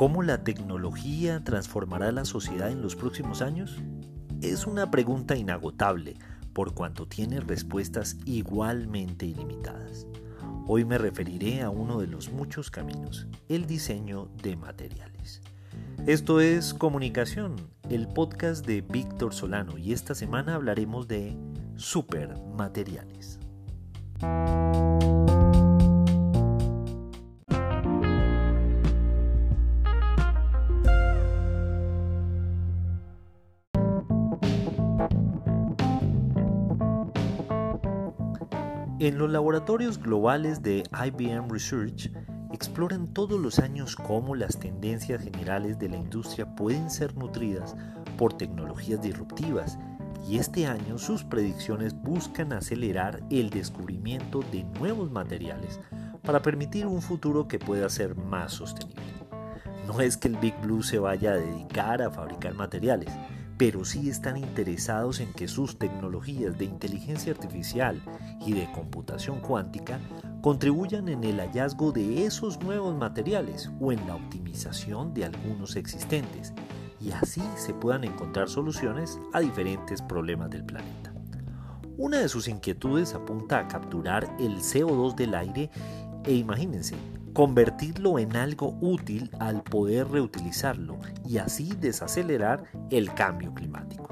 ¿Cómo la tecnología transformará la sociedad en los próximos años? Es una pregunta inagotable, por cuanto tiene respuestas igualmente ilimitadas. Hoy me referiré a uno de los muchos caminos, el diseño de materiales. Esto es Comunicación, el podcast de Víctor Solano y esta semana hablaremos de supermateriales. En los laboratorios globales de IBM Research exploran todos los años cómo las tendencias generales de la industria pueden ser nutridas por tecnologías disruptivas y este año sus predicciones buscan acelerar el descubrimiento de nuevos materiales para permitir un futuro que pueda ser más sostenible. No es que el Big Blue se vaya a dedicar a fabricar materiales, pero sí están interesados en que sus tecnologías de inteligencia artificial y de computación cuántica contribuyan en el hallazgo de esos nuevos materiales o en la optimización de algunos existentes y así se puedan encontrar soluciones a diferentes problemas del planeta. Una de sus inquietudes apunta a capturar el CO2 del aire e imagínense, convertirlo en algo útil al poder reutilizarlo y así desacelerar el cambio climático.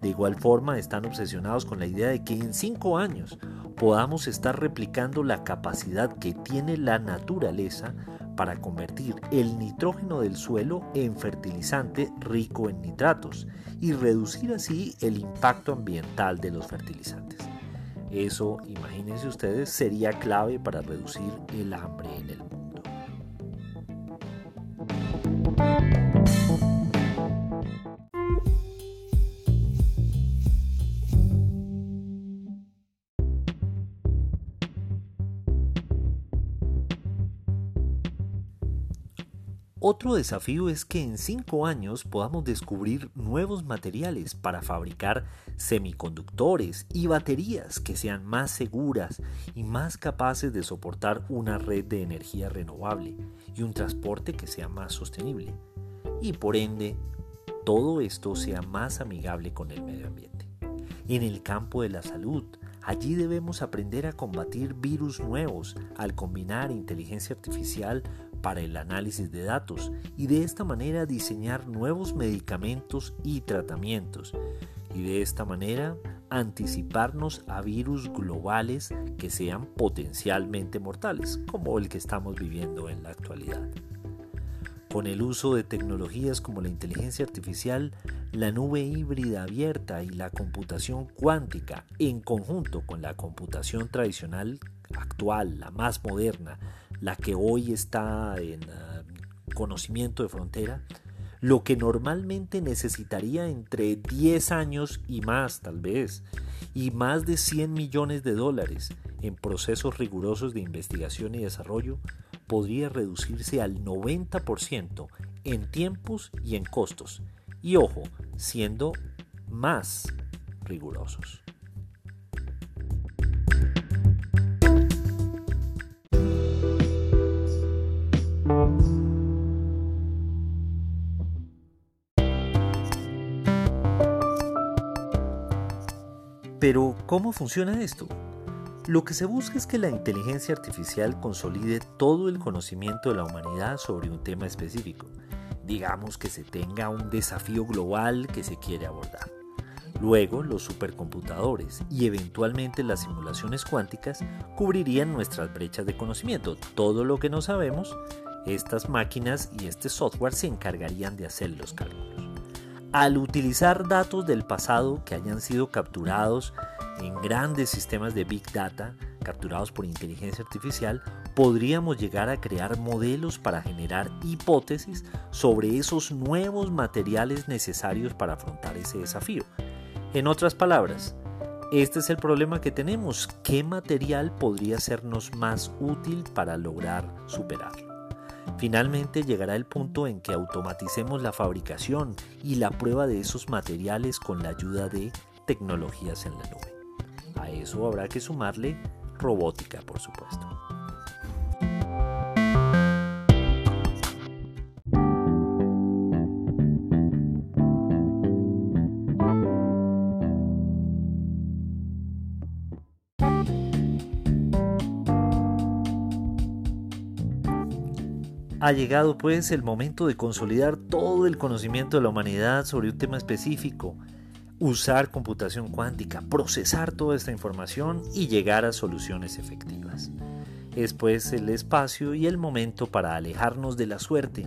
De igual forma están obsesionados con la idea de que en cinco años podamos estar replicando la capacidad que tiene la naturaleza para convertir el nitrógeno del suelo en fertilizante rico en nitratos y reducir así el impacto ambiental de los fertilizantes. Eso, imagínense ustedes, sería clave para reducir el hambre en el mundo. Otro desafío es que en cinco años podamos descubrir nuevos materiales para fabricar semiconductores y baterías que sean más seguras y más capaces de soportar una red de energía renovable y un transporte que sea más sostenible. Y por ende, todo esto sea más amigable con el medio ambiente. En el campo de la salud, Allí debemos aprender a combatir virus nuevos al combinar inteligencia artificial para el análisis de datos y de esta manera diseñar nuevos medicamentos y tratamientos y de esta manera anticiparnos a virus globales que sean potencialmente mortales, como el que estamos viviendo en la actualidad. Con el uso de tecnologías como la inteligencia artificial, la nube híbrida abierta y la computación cuántica, en conjunto con la computación tradicional actual, la más moderna, la que hoy está en ah, conocimiento de frontera, lo que normalmente necesitaría entre 10 años y más tal vez, y más de 100 millones de dólares en procesos rigurosos de investigación y desarrollo, podría reducirse al 90% en tiempos y en costos. Y ojo, siendo más rigurosos. Pero, ¿cómo funciona esto? Lo que se busca es que la inteligencia artificial consolide todo el conocimiento de la humanidad sobre un tema específico. Digamos que se tenga un desafío global que se quiere abordar. Luego, los supercomputadores y eventualmente las simulaciones cuánticas cubrirían nuestras brechas de conocimiento. Todo lo que no sabemos, estas máquinas y este software se encargarían de hacer los cálculos. Al utilizar datos del pasado que hayan sido capturados en grandes sistemas de Big Data capturados por inteligencia artificial, podríamos llegar a crear modelos para generar hipótesis sobre esos nuevos materiales necesarios para afrontar ese desafío. En otras palabras, este es el problema que tenemos. ¿Qué material podría sernos más útil para lograr superarlo? Finalmente llegará el punto en que automaticemos la fabricación y la prueba de esos materiales con la ayuda de tecnologías en la nube. A eso habrá que sumarle robótica, por supuesto. Ha llegado pues el momento de consolidar todo el conocimiento de la humanidad sobre un tema específico, usar computación cuántica, procesar toda esta información y llegar a soluciones efectivas. Es pues el espacio y el momento para alejarnos de la suerte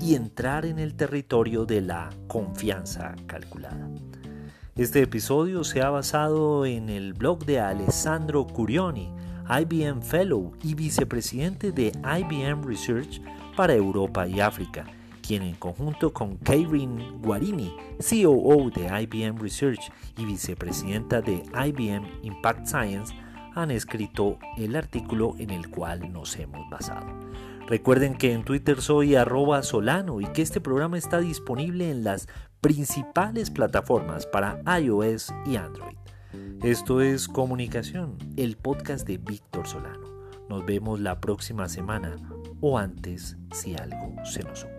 y entrar en el territorio de la confianza calculada. Este episodio se ha basado en el blog de Alessandro Curioni, IBM Fellow y vicepresidente de IBM Research para Europa y África, quien en conjunto con Karen Guarini, COO de IBM Research y vicepresidenta de IBM Impact Science, han escrito el artículo en el cual nos hemos basado. Recuerden que en Twitter soy arroba solano y que este programa está disponible en las principales plataformas para iOS y Android. Esto es Comunicación, el podcast de Víctor Solano. Nos vemos la próxima semana o antes si algo se nos ocurre.